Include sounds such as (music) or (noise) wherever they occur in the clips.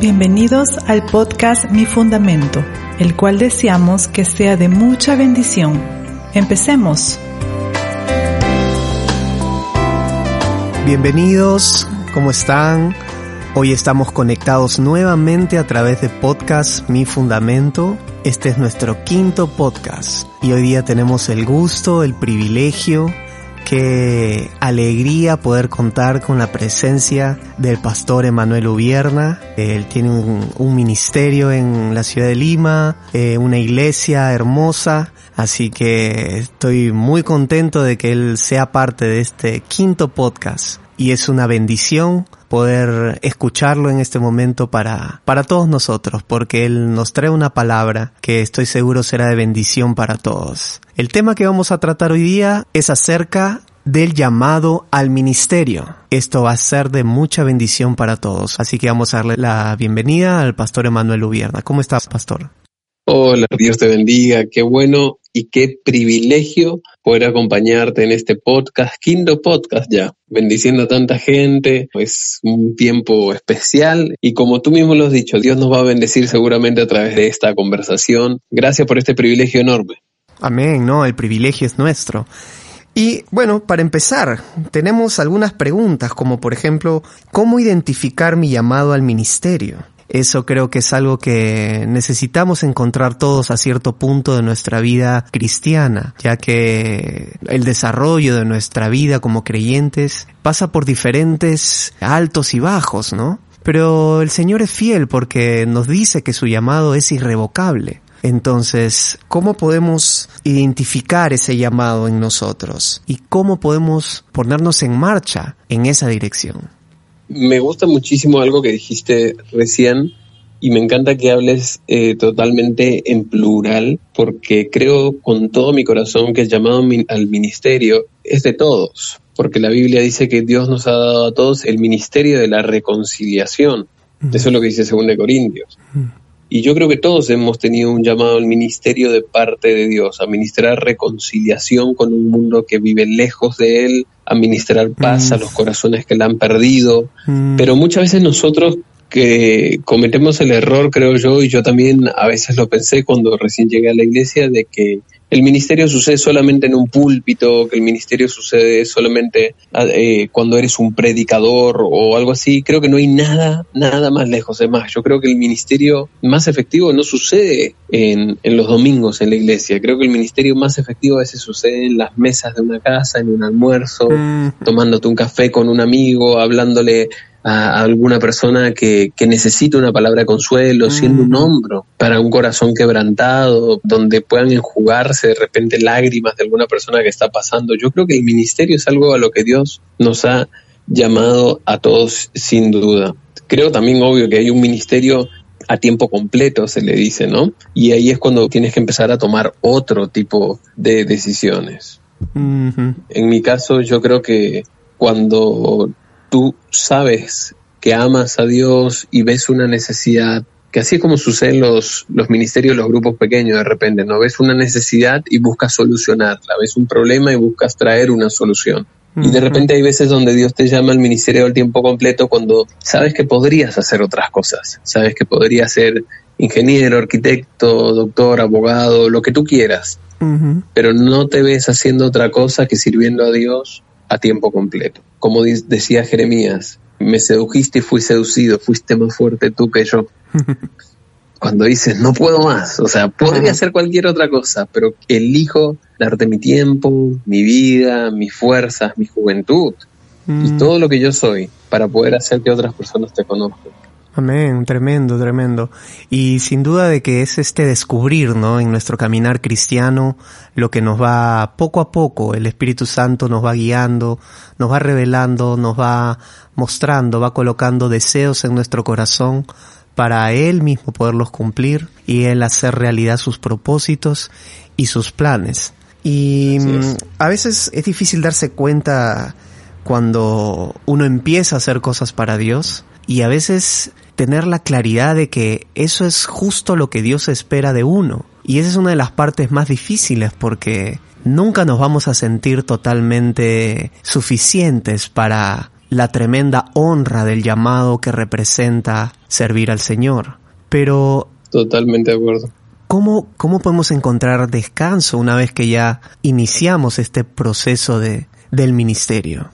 Bienvenidos al podcast Mi Fundamento, el cual deseamos que sea de mucha bendición. Empecemos. Bienvenidos, ¿cómo están? Hoy estamos conectados nuevamente a través de podcast Mi Fundamento. Este es nuestro quinto podcast y hoy día tenemos el gusto, el privilegio Qué alegría poder contar con la presencia del pastor Emanuel Ubierna. Él tiene un, ministerio en la ciudad de Lima, eh, una iglesia hermosa, así que estoy muy contento de que él sea parte de este quinto podcast y es una bendición poder escucharlo en este momento para, para todos nosotros, porque Él nos trae una palabra que estoy seguro será de bendición para todos. El tema que vamos a tratar hoy día es acerca del llamado al ministerio. Esto va a ser de mucha bendición para todos. Así que vamos a darle la bienvenida al pastor Emanuel Ubierna. ¿Cómo estás, pastor? Hola, Dios te bendiga. Qué bueno y qué privilegio poder acompañarte en este podcast, quinto podcast ya, bendiciendo a tanta gente. Es un tiempo especial y como tú mismo lo has dicho, Dios nos va a bendecir seguramente a través de esta conversación. Gracias por este privilegio enorme. Amén, no, el privilegio es nuestro. Y bueno, para empezar, tenemos algunas preguntas como por ejemplo, ¿cómo identificar mi llamado al ministerio? Eso creo que es algo que necesitamos encontrar todos a cierto punto de nuestra vida cristiana, ya que el desarrollo de nuestra vida como creyentes pasa por diferentes altos y bajos, ¿no? Pero el Señor es fiel porque nos dice que su llamado es irrevocable. Entonces, ¿cómo podemos identificar ese llamado en nosotros? ¿Y cómo podemos ponernos en marcha en esa dirección? Me gusta muchísimo algo que dijiste recién y me encanta que hables eh, totalmente en plural porque creo con todo mi corazón que el llamado al ministerio es de todos, porque la Biblia dice que Dios nos ha dado a todos el ministerio de la reconciliación. Eso es lo que dice 2 Corintios. Y yo creo que todos hemos tenido un llamado al ministerio de parte de Dios, a ministrar reconciliación con un mundo que vive lejos de Él, a ministrar paz a mm. los corazones que la han perdido. Mm. Pero muchas veces nosotros que cometemos el error, creo yo, y yo también a veces lo pensé cuando recién llegué a la iglesia, de que el ministerio sucede solamente en un púlpito, que el ministerio sucede solamente ah, eh, cuando eres un predicador o algo así. Creo que no hay nada, nada más lejos. de más, yo creo que el ministerio más efectivo no sucede en, en los domingos en la iglesia. Creo que el ministerio más efectivo a veces sucede en las mesas de una casa, en un almuerzo, mm. tomándote un café con un amigo, hablándole a alguna persona que, que necesita una palabra de consuelo, siendo un mm. hombro para un corazón quebrantado, donde puedan enjugarse de repente lágrimas de alguna persona que está pasando. Yo creo que el ministerio es algo a lo que Dios nos ha llamado a todos sin duda. Creo también obvio que hay un ministerio a tiempo completo, se le dice, ¿no? Y ahí es cuando tienes que empezar a tomar otro tipo de decisiones. En mi caso, yo creo que cuando tú sabes que amas a Dios y ves una necesidad, que así es como sucede en los, los ministerios, los grupos pequeños de repente, ¿no? Ves una necesidad y buscas solucionarla, ves un problema y buscas traer una solución. Y de repente hay veces donde Dios te llama al ministerio al tiempo completo cuando sabes que podrías hacer otras cosas, sabes que podrías ser ingeniero, arquitecto, doctor, abogado, lo que tú quieras, pero no te ves haciendo otra cosa que sirviendo a Dios a tiempo completo. Como decía Jeremías, me sedujiste y fui seducido, fuiste más fuerte tú que yo. (laughs) Cuando dices, no puedo más, o sea, podría hacer cualquier otra cosa, pero elijo darte mi tiempo, mi vida, mis fuerzas, mi juventud y mm. todo lo que yo soy para poder hacer que otras personas te conozcan. Amén, tremendo, tremendo. Y sin duda de que es este descubrir, ¿no? En nuestro caminar cristiano, lo que nos va poco a poco, el Espíritu Santo nos va guiando, nos va revelando, nos va mostrando, va colocando deseos en nuestro corazón para Él mismo poderlos cumplir y Él hacer realidad sus propósitos y sus planes. Y mm, a veces es difícil darse cuenta cuando uno empieza a hacer cosas para Dios y a veces tener la claridad de que eso es justo lo que Dios espera de uno. Y esa es una de las partes más difíciles porque nunca nos vamos a sentir totalmente suficientes para la tremenda honra del llamado que representa servir al Señor. Pero... Totalmente de acuerdo. ¿Cómo, ¿Cómo podemos encontrar descanso una vez que ya iniciamos este proceso de, del ministerio?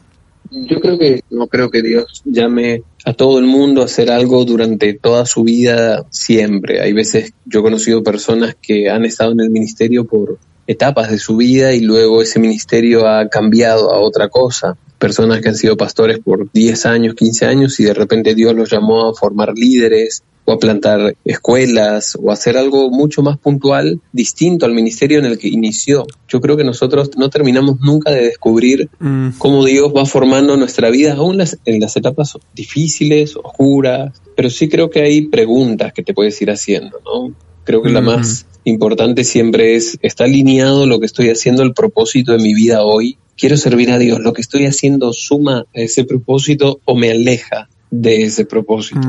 Yo creo que no creo que Dios llame a todo el mundo a hacer algo durante toda su vida siempre. Hay veces yo he conocido personas que han estado en el ministerio por etapas de su vida y luego ese ministerio ha cambiado a otra cosa. Personas que han sido pastores por 10 años, 15 años y de repente Dios los llamó a formar líderes o a plantar escuelas o a hacer algo mucho más puntual, distinto al ministerio en el que inició. Yo creo que nosotros no terminamos nunca de descubrir mm. cómo Dios va formando nuestra vida, aún en las etapas difíciles, oscuras, pero sí creo que hay preguntas que te puedes ir haciendo, ¿no? Creo que la más importante siempre es, ¿está alineado lo que estoy haciendo, el propósito de mi vida hoy? Quiero servir a Dios, ¿lo que estoy haciendo suma a ese propósito o me aleja de ese propósito?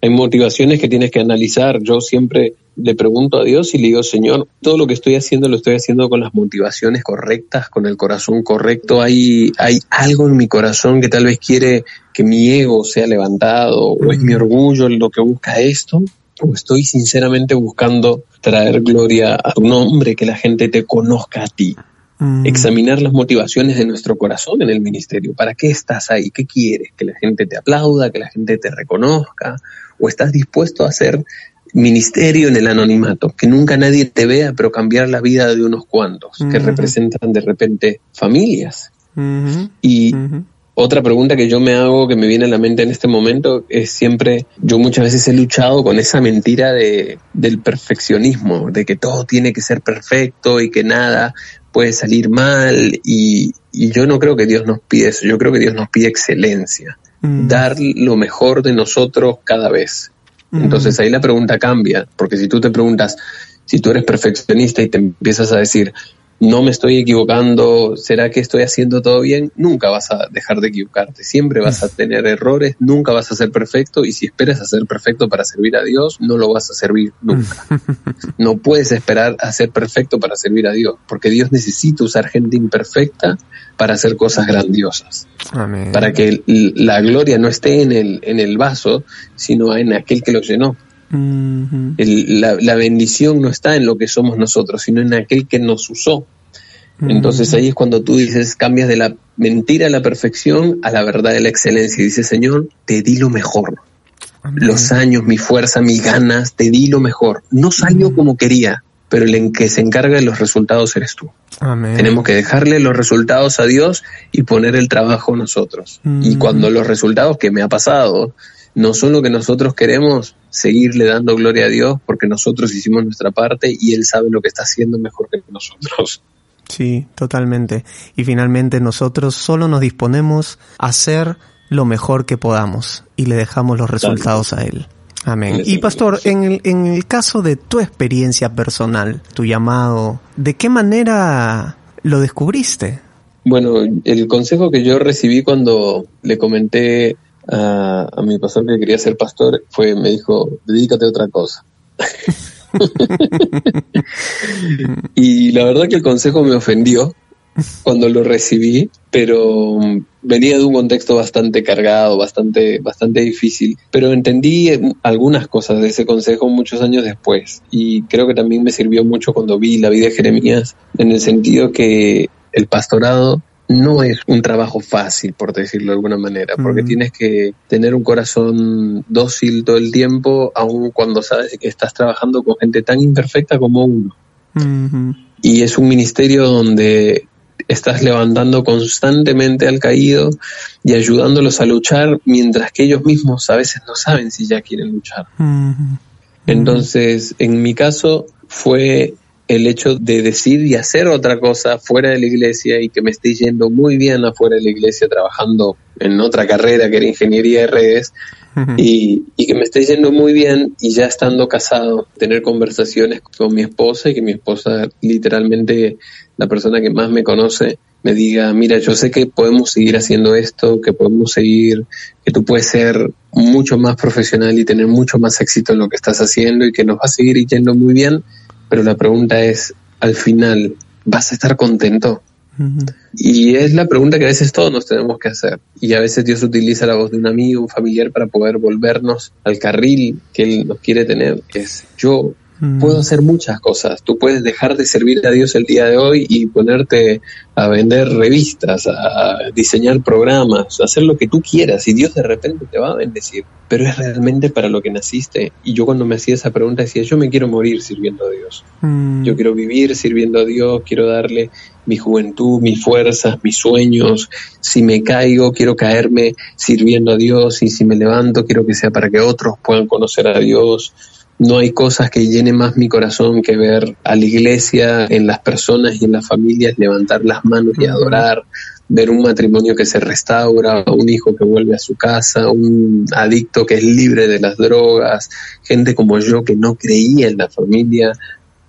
Hay motivaciones que tienes que analizar. Yo siempre le pregunto a Dios y le digo, Señor, todo lo que estoy haciendo lo estoy haciendo con las motivaciones correctas, con el corazón correcto. Hay, hay algo en mi corazón que tal vez quiere que mi ego sea levantado o es mi orgullo lo que busca esto. O estoy sinceramente buscando traer gloria a tu nombre, que la gente te conozca a ti. Mm. Examinar las motivaciones de nuestro corazón en el ministerio. ¿Para qué estás ahí? ¿Qué quieres? ¿Que la gente te aplauda? ¿Que la gente te reconozca? ¿O estás dispuesto a hacer ministerio en el anonimato? Que nunca nadie te vea, pero cambiar la vida de unos cuantos, que representan de repente familias. Y otra pregunta que yo me hago, que me viene a la mente en este momento, es siempre, yo muchas veces he luchado con esa mentira de, del perfeccionismo, de que todo tiene que ser perfecto y que nada puede salir mal y, yo no creo que Dios nos pide eso, yo creo que Dios nos pide excelencia, mm. dar lo mejor de nosotros cada vez. Mm. Entonces ahí la pregunta cambia, porque si tú te preguntas, si tú eres perfeccionista y te empiezas a decir, no me estoy equivocando, ¿será que estoy haciendo todo bien? Nunca vas a dejar de equivocarte, siempre vas a (laughs) tener errores, nunca vas a ser perfecto y si esperas a ser perfecto para servir a Dios, no lo vas a servir nunca. (laughs) No puedes esperar a ser perfecto para servir a Dios, porque Dios necesita usar gente imperfecta para hacer cosas grandiosas. Para que la gloria no esté en el, en el vaso, sino en aquel que lo llenó la, bendición no está en lo que somos nosotros, sino en aquel que nos usó. Entonces ahí es cuando tú dices, cambias de la mentira a la perfección a la verdad de la excelencia. Y dices, Señor, te di lo mejor. Los años, mi fuerza, mis ganas, te di lo mejor. No salió como quería, pero el que se encarga de los resultados eres tú. Tenemos que dejarle los resultados a Dios y poner el trabajo nosotros. Y cuando los resultados que me ha pasado no son lo que nosotros queremos, seguirle dando gloria a Dios porque nosotros hicimos nuestra parte y Él sabe lo que está haciendo mejor que nosotros. Sí, totalmente. Y finalmente nosotros solo nos disponemos a hacer lo mejor que podamos y le dejamos los resultados a Él. Amén. Y pastor, en el, en el caso de tu experiencia personal, tu llamado, ¿de qué manera lo descubriste? Bueno, el consejo que yo recibí cuando le comenté a, mi pastor que quería ser pastor fue, me dijo, dedícate a otra cosa. (laughs) y la verdad que el consejo me ofendió cuando lo recibí, pero venía de un contexto bastante cargado, bastante, bastante difícil, pero entendí algunas cosas de ese consejo muchos años después y creo que también me sirvió mucho cuando vi la vida de Jeremías, en el sentido que el pastorado no es un trabajo fácil, por decirlo de alguna manera, porque tienes que tener un corazón dócil todo el tiempo, aun cuando sabes que estás trabajando con gente tan imperfecta como uno. Y es un ministerio donde estás levantando constantemente al caído y ayudándolos a luchar mientras que ellos mismos a veces no saben si ya quieren luchar. Entonces, en mi caso fue el hecho de decir y hacer otra cosa fuera de la iglesia y que me esté yendo muy bien afuera de la iglesia trabajando en otra carrera que era ingeniería de redes y, y, que me esté yendo muy bien y ya estando casado, tener conversaciones con mi esposa y que mi esposa literalmente la persona que más me conoce me diga, mira, yo sé que podemos seguir haciendo esto, que podemos seguir, que tú puedes ser mucho más profesional y tener mucho más éxito en lo que estás haciendo y que nos va a seguir yendo muy bien, pero la pregunta es, al final, ¿vas a estar contento? Y es la pregunta que a veces todos nos tenemos que hacer. Y a veces Dios utiliza la voz de un amigo, un familiar, para poder volvernos al carril que Él nos quiere tener, que es yo Mm. Puedo hacer muchas cosas. Tú puedes dejar de servir a Dios el día de hoy y ponerte a vender revistas, a diseñar programas, a hacer lo que tú quieras y Dios de repente te va a bendecir. Pero es realmente para lo que naciste. Y yo cuando me hacía esa pregunta decía, yo me quiero morir sirviendo a Dios. Mm. Yo quiero vivir sirviendo a Dios, quiero darle mi juventud, mis fuerzas, mis sueños. Si me caigo, quiero caerme sirviendo a Dios y si me levanto, quiero que sea para que otros puedan conocer a Dios no hay cosas que llenen más mi corazón que ver a la iglesia en las personas y en las familias levantar las manos y adorar, ver un matrimonio que se restaura, un hijo que vuelve a su casa, un adicto que es libre de las drogas, gente como yo que no creía en la familia,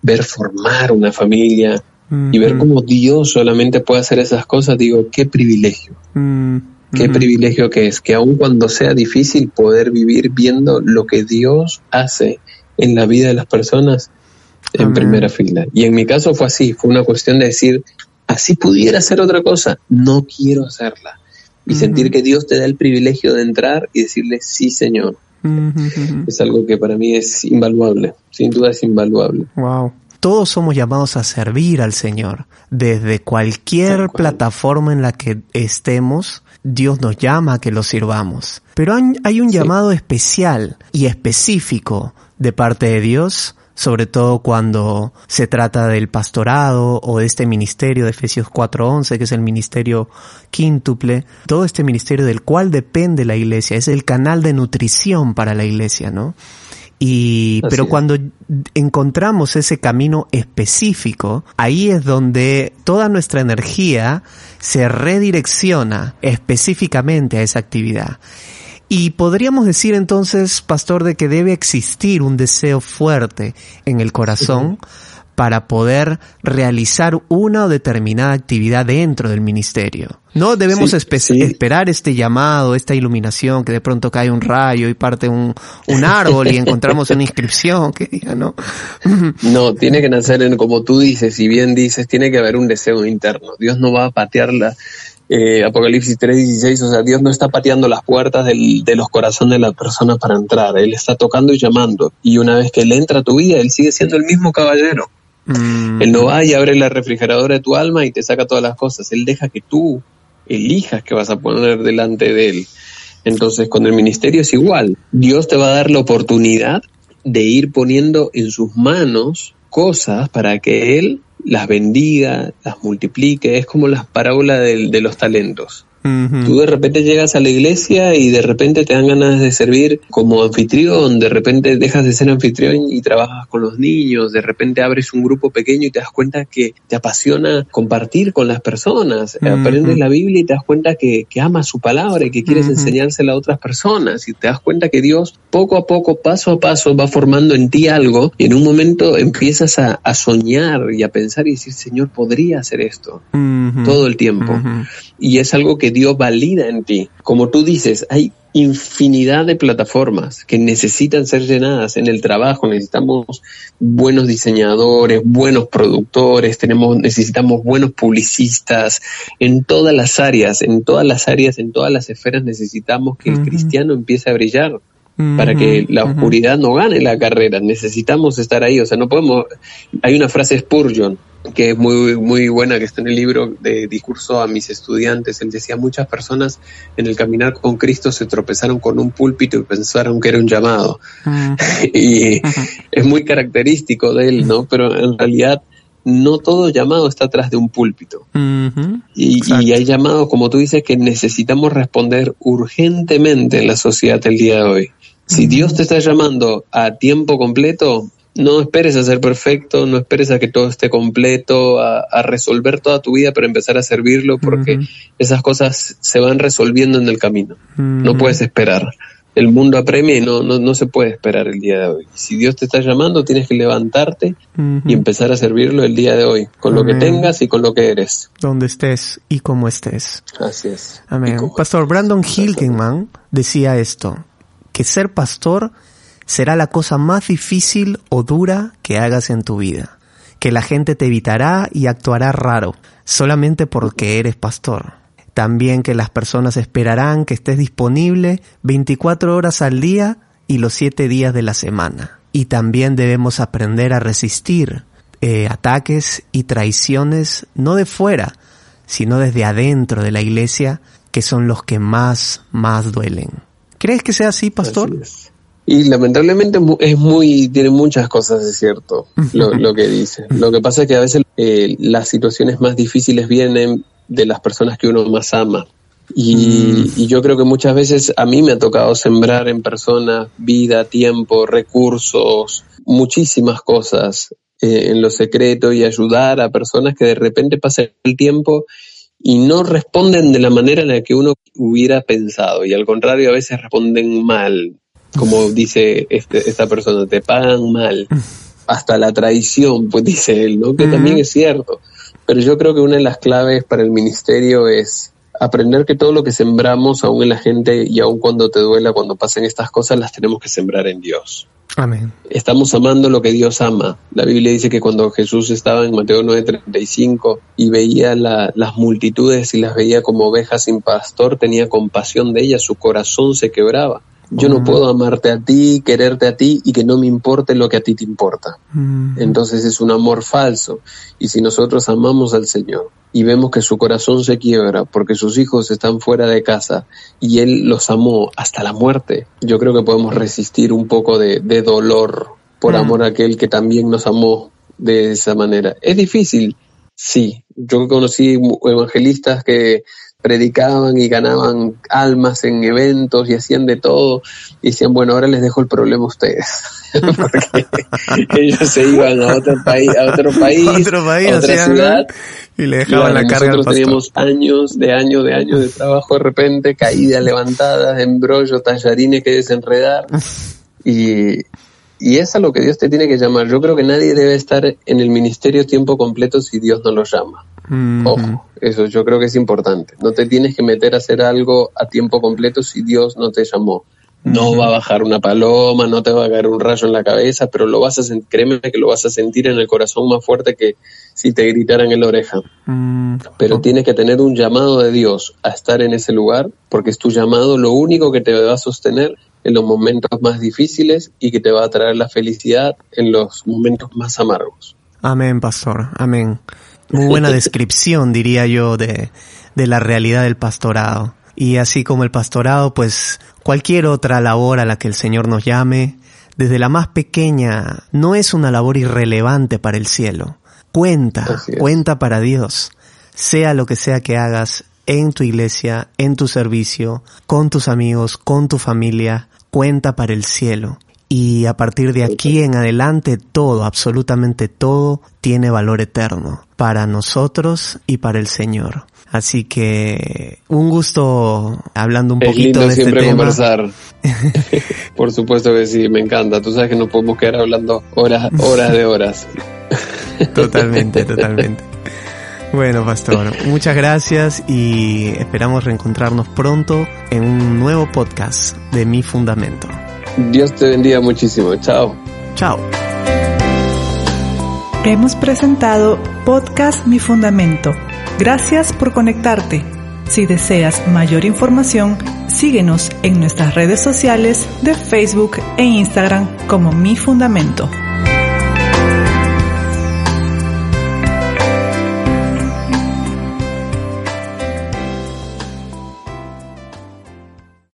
ver formar una familia y ver cómo Dios solamente puede hacer esas cosas, digo, qué privilegio. Qué privilegio que es, que aun cuando sea difícil poder vivir viendo lo que Dios hace en la vida de las personas en primera fila. Y en mi caso fue así, fue una cuestión de decir, así pudiera hacer otra cosa, no quiero hacerla. Y sentir que Dios te da el privilegio de entrar y decirle, sí, Señor. Es algo que para mí es invaluable, sin duda es invaluable. Wow. Todos somos llamados a servir al Señor. Desde cualquier plataforma en la que estemos, Dios nos llama a que lo sirvamos. Pero hay un llamado especial y específico de parte de Dios, sobre todo cuando se trata del pastorado o de este ministerio de Efesios 4:11, que es el ministerio quíntuple, todo este ministerio del cual depende la iglesia, es el canal de nutrición para la iglesia, ¿no? Y, pero cuando encontramos ese camino específico, ahí es donde toda nuestra energía se redirecciona específicamente a esa actividad. Y podríamos decir entonces, pastor, de que debe existir un deseo fuerte en el corazón para poder realizar una o determinada actividad dentro del ministerio. No debemos esperar este llamado, esta iluminación, que de pronto cae un rayo y parte un, un árbol y (laughs) encontramos una inscripción que diga, ¿no? (laughs) no, tiene que nacer en, como tú dices, y bien dices, tiene que haber un deseo interno. Dios no va a patear la, eh, Apocalipsis 3:16, o sea, Dios no está pateando las puertas del, de los corazones de la persona para entrar, Él está tocando y llamando. Y una vez que Él entra a tu vida, Él sigue siendo el mismo caballero. Mm. Él no va y abre la refrigeradora de tu alma y te saca todas las cosas. Él deja que tú elijas qué vas a poner delante de Él. Entonces, con el ministerio es igual. Dios te va a dar la oportunidad de ir poniendo en sus manos cosas para que Él las bendiga, las multiplique, es como la parábola de, los talentos. Tú de repente llegas a la iglesia y de repente te dan ganas de servir como anfitrión, de repente dejas de ser anfitrión y trabajas con los niños, de repente abres un grupo pequeño y te das cuenta que te apasiona compartir con las personas, aprendes la Biblia y te das cuenta que, que amas su palabra y que quieres enseñársela a otras personas. Y te das cuenta que Dios poco a poco, paso a paso, va formando en ti algo y en un momento empiezas a, soñar y a pensar y decir, Señor, podría hacer esto todo el tiempo. Y es algo que Dios valida en ti. Como tú dices, hay infinidad de plataformas que necesitan ser llenadas en el trabajo. Necesitamos buenos diseñadores, buenos productores, tenemos, necesitamos buenos publicistas en todas las áreas, en todas las áreas, en todas las esferas necesitamos que el cristiano empiece a brillar para que la oscuridad no gane la carrera. Necesitamos estar ahí, o sea, no podemos. Hay una frase Spurgeon que es muy, muy buena, que está en el libro de discurso a mis estudiantes. Él decía, muchas personas en el caminar con Cristo se tropezaron con un púlpito y pensaron que era un llamado. (laughs) y es muy característico de él, ¿no? Pero en realidad no todo llamado está atrás de un púlpito. y, y, hay llamados, como tú dices, que necesitamos responder urgentemente en la sociedad el día de hoy. Si Dios te está llamando a tiempo completo, no esperes a ser perfecto, no esperes a que todo esté completo, a, resolver toda tu vida para empezar a servirlo, porque esas cosas se van resolviendo en el camino. No puedes esperar. El mundo apremia y no, no, se puede esperar el día de hoy. Si Dios te está llamando, tienes que levantarte y empezar a servirlo el día de hoy, con lo que tengas y con lo que eres. Donde estés y como estés. Así es. Amén. Pastor Brandon Hilgenman decía esto, que ser pastor será la cosa más difícil o dura que hagas en tu vida, que la gente te evitará y actuará raro, solamente porque eres pastor. También que las personas esperarán que estés disponible 24 horas al día y los 7 días de la semana. Y también debemos aprender a resistir eh, ataques y traiciones no de fuera, sino desde adentro de la iglesia, que son los que más, más duelen. ¿Crees que sea así, pastor? Y lamentablemente es muy, tiene muchas cosas de cierto (laughs) lo, que dice. Lo que pasa es que a veces eh, las situaciones más difíciles vienen de las personas que uno más ama. Y, mm. y, yo creo que muchas veces a mí me ha tocado sembrar en personas vida, tiempo, recursos, muchísimas cosas eh, en lo secreto y ayudar a personas que de repente pasan el tiempo y no responden de la manera en la que uno hubiera pensado y al contrario a veces responden mal como dice este, esta persona, te pagan mal, hasta la traición, pues dice él, ¿no? Que también es cierto. Pero yo creo que una de las claves para el ministerio es aprender que todo lo que sembramos, aún en la gente y aún cuando te duela, cuando pasen estas cosas, las tenemos que sembrar en Dios. Amén. Estamos amando lo que Dios ama. La Biblia dice que cuando Jesús estaba en Mateo 9:35 y veía las multitudes y las veía como ovejas sin pastor, tenía compasión de ellas, su corazón se quebraba. Yo no puedo amarte a ti, quererte a ti y que no me importe lo que a ti te importa. Entonces es un amor falso. Y si nosotros amamos al Señor y vemos que su corazón se quiebra porque sus hijos están fuera de casa y Él los amó hasta la muerte, yo creo que podemos resistir un poco de, dolor por amor a aquel que también nos amó de esa manera. Es difícil, sí. Yo conocí evangelistas que predicaban y ganaban almas en eventos y hacían de todo. Y decían, bueno, ahora les dejo el problema a ustedes. (laughs) Porque (laughs) ellos se iban a otro país, (laughs) a otro país, a otra ciudad y le dejaban la carga Nosotros teníamos años de años de años de trabajo de repente, caídas levantadas, embrollo, tallarines que desenredar. Y, y es a lo que Dios te tiene que llamar. Yo creo que nadie debe estar en el ministerio tiempo completo si Dios no lo llama. Ojo, eso yo creo que es importante. No te tienes que meter a hacer algo a tiempo completo si Dios no te llamó. No va a bajar una paloma, no te va a caer un rayo en la cabeza, pero lo vas a créeme que lo vas a sentir en el corazón más fuerte que si te gritaran en la oreja. Mm, pero tienes que tener un llamado de Dios a estar en ese lugar, porque es tu llamado lo único que te va a sostener en los momentos más difíciles y que te va a traer la felicidad en los momentos más amargos. Amén, pastor. Amén. Muy buena (laughs) descripción, diría yo, de, de la realidad del pastorado. Y así como el pastorado, pues cualquier otra labor a la que el Señor nos llame, desde la más pequeña, no es una labor irrelevante para el cielo. Cuenta, cuenta para Dios. Sea lo que sea que hagas en tu iglesia, en tu servicio, con tus amigos, con tu familia, cuenta para el cielo. Y a partir de aquí en adelante todo, absolutamente todo, tiene valor eterno para nosotros y para el Señor. Así que un gusto hablando un poquito de este siempre conversar. (laughs) Por supuesto que sí, me encanta. Tú sabes que no podemos quedar hablando horas, horas de horas. totalmente, totalmente. Bueno, pastor, muchas gracias y esperamos reencontrarnos pronto en un nuevo podcast de Mi Fundamento. Dios te bendiga muchísimo. Chao. Chao. Hemos presentado Podcast Mi Fundamento. Gracias por conectarte. Si deseas mayor información, síguenos en nuestras redes sociales de Facebook e Instagram como Mi Fundamento.